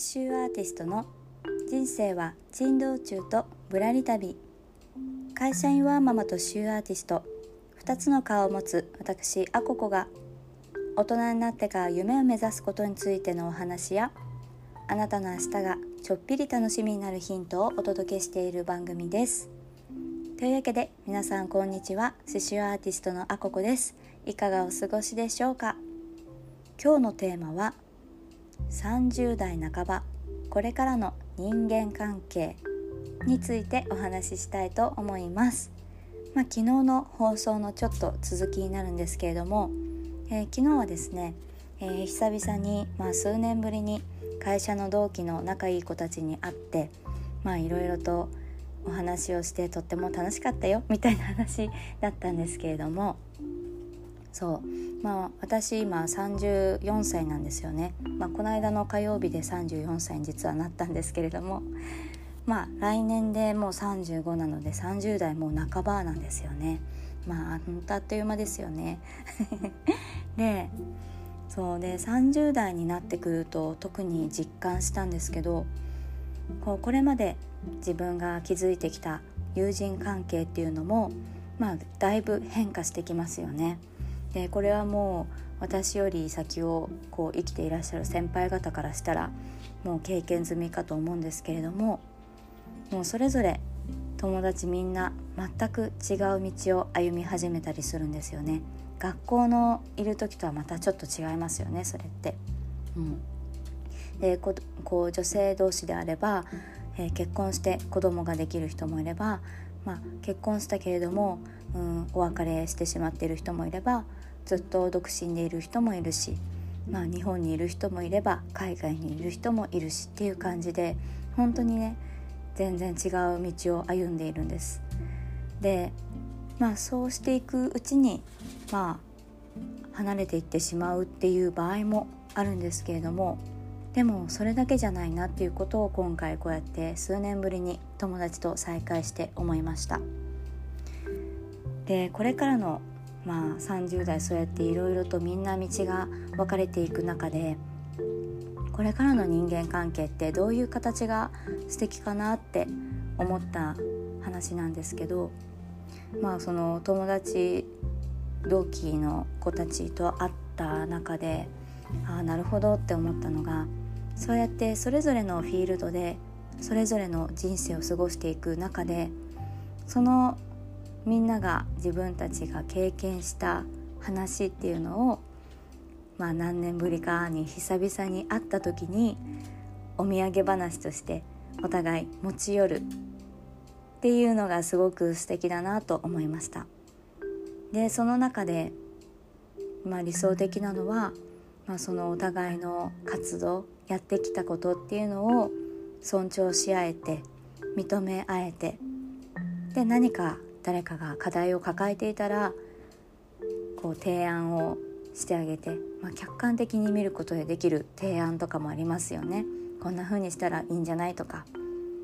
シューアーティストの人生は珍道中とぶらり旅。会社員ワーママとシューアーティスト。2つの顔を持つ私アココが大人になってから夢を目指すことについてのお話やあなたの明日がちょっぴり楽しみになるヒントをお届けしている番組です。というわけで皆さんこんにちは。刺繍アーティストのアココです。いかがお過ごしでしょうか？今日のテーマは30代半ばこれからの人間関係についてお話ししたいと思います、まあ、昨日の放送のちょっと続きになるんですけれども、えー、昨日はですね、えー、久々に、まあ、数年ぶりに会社の同期の仲いい子たちに会っていろいろとお話をしてとっても楽しかったよみたいな話だったんですけれどもそう。まあ私今34歳なんですよね、まあ、この間の火曜日で34歳に実はなったんですけれどもまあ来年でもう35なので30代もう半ばなんですよね。まあ本当あっという間ですよね。でそうで30代になってくると特に実感したんですけどこうこれまで自分が築いてきた友人関係っていうのもまあだいぶ変化してきますよね。でこれはもう私より先をこう生きていらっしゃる先輩方からしたらもう経験済みかと思うんですけれどももうそれぞれ友達みんな全く違う道を歩み始めたりするんですよね。学校のいる時とはまたちょっと違いますよねそれって。うん、でここう女性同士であれば、えー、結婚して子供ができる人もいれば、まあ、結婚したけれども、うん、お別れしてしまっている人もいればずっと独身でいる人もいるし、まあ、日本にいる人もいれば海外にいる人もいるしっていう感じで本当にね全然違う道を歩んでいるんです。でまあそうしていくうちにまあ離れていってしまうっていう場合もあるんですけれどもでもそれだけじゃないなっていうことを今回こうやって数年ぶりに友達と再会して思いましたでこれからのまあ30代そうやっていろいろとみんな道が分かれていく中でこれからの人間関係ってどういう形が素敵かなって思った話なんですけどまあその友達同期の子たちと会った中でああなるほどって思ったのがそうやってそれぞれのフィールドでそれぞれの人生を過ごしていく中でそのみんなが自分たちが経験した話っていうのを、まあ、何年ぶりかに久々に会った時にお土産話としてお互い持ち寄るっていうのがすごく素敵だなと思いました。でその中で、まあ、理想的なのは、まあ、そのお互いの活動やってきたことっていうのを尊重し合えて認め合えてで何か誰かが課題を抱えていたらこう提案をしてあげて、まあ、客観的に見ることでできる提案とかもありますよね。こんな風にしたらいいんじゃないとか、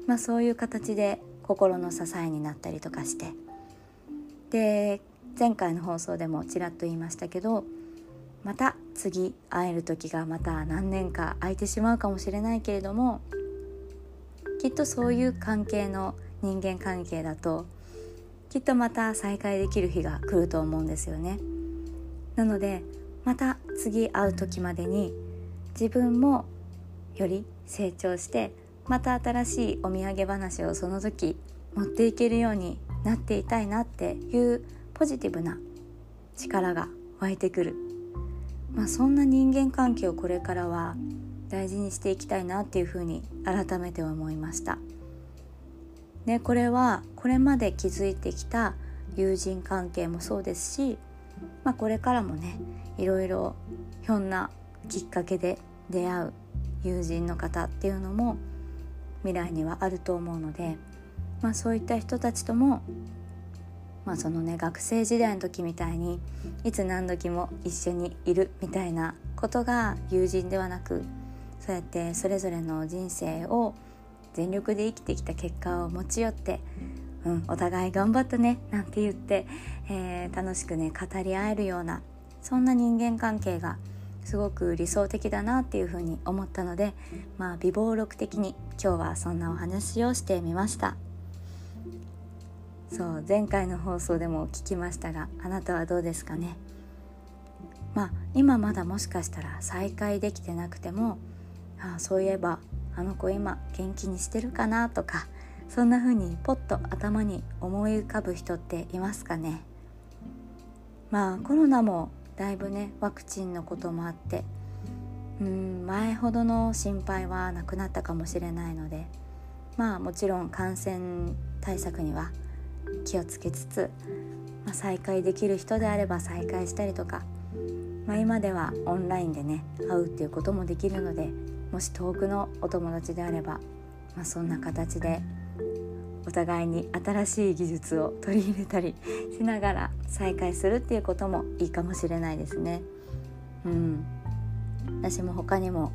まあ、そういう形で心の支えになったりとかしてで前回の放送でもちらっと言いましたけどまた次会える時がまた何年か空いてしまうかもしれないけれどもきっとそういう関係の人間関係だときっとまた再会できる日が来ると思うんですよね。なのでまた次会う時までに自分もより成長してまた新しいお土産話をその時持っていけるようになっていたいなっていうポジティブな力が湧いてくる、まあ、そんな人間関係をこれからは大事にしていきたいなっていうふうに改めて思いました。でこれはこれまで築いてきた友人関係もそうですし、まあ、これからもねいろいろひょんなきっかけで出会う友人の方っていうのも未来にはあると思うので、まあ、そういった人たちとも、まあ、そのね学生時代の時みたいにいつ何時も一緒にいるみたいなことが友人ではなくそうやってそれぞれの人生を全力で生きてきた結果を持ち寄って、うん、お互い頑張ったねなんて言って、えー、楽しくね語り合えるようなそんな人間関係がすごく理想的だなっていうふうに思ったのでまあ美貌録的に今日はそんなお話をしてみました。そう前回の放送でも聞きましたがあなたはどうですかね？まあ今まだもしかしたら再会できてなくてもあそういえばあの子今元気にしてるかな？とかそんな風にポッと頭に思い浮かぶ人っていますかね？まあコロナもだいぶねワクチンのこともあってうん前ほどの心配はなくなったかもしれないのでまあもちろん感染対策には気をつけつつ、まあ、再会できる人であれば再会したりとか、まあ、今ではオンラインでね会うっていうこともできるのでもし遠くのお友達であれば、まあ、そんな形でお互いに新しい技術を取り入れたりしながら再会するっていうこともいいかもしれないですね。うん、私も他にも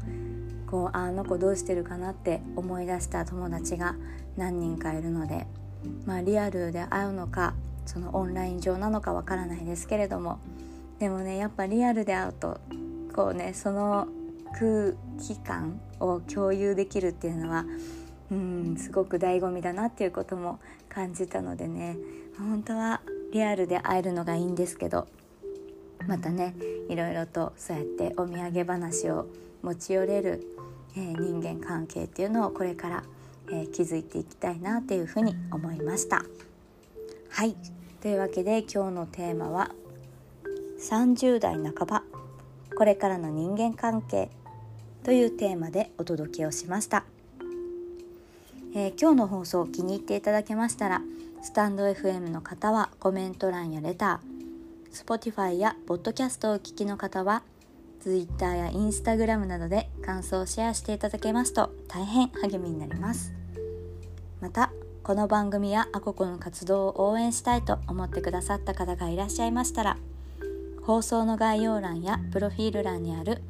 こうあの子どうしてるかなって思い出した友達が何人かいるので、まあ、リアルで会うのかそのオンライン上なのかわからないですけれどもでもねやっぱリアルで会うとこうねその空気感を共有できるっていうのはうんすごく醍醐味だなっていうことも感じたのでね。本当はリアルで会えるのがいいんですけどまたねいろいろとそうやってお土産話を持ち寄れる、えー、人間関係っていうのをこれから、えー、築いていきたいなっていうふうに思いました。はい。というわけで今日のテーマは30代半ば。これからの人間関係。というテーマでお届けをしました。えー、今日の放送気に入っていただけましたらスタンド FM の方はコメント欄やレター Spotify や Podcast をお聞きの方は Twitter や Instagram などで感想をシェアしていただけますと大変励みになりますまたこの番組やアココの活動を応援したいと思ってくださった方がいらっしゃいましたら放送の概要欄やプロフィール欄にある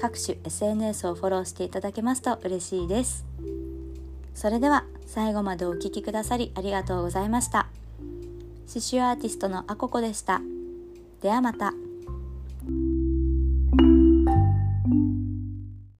各種 SNS をフォローしていただけますと嬉しいです。それでは最後までお聴きくださりありがとうございました。刺繍アーティストのあここでした。ではまた。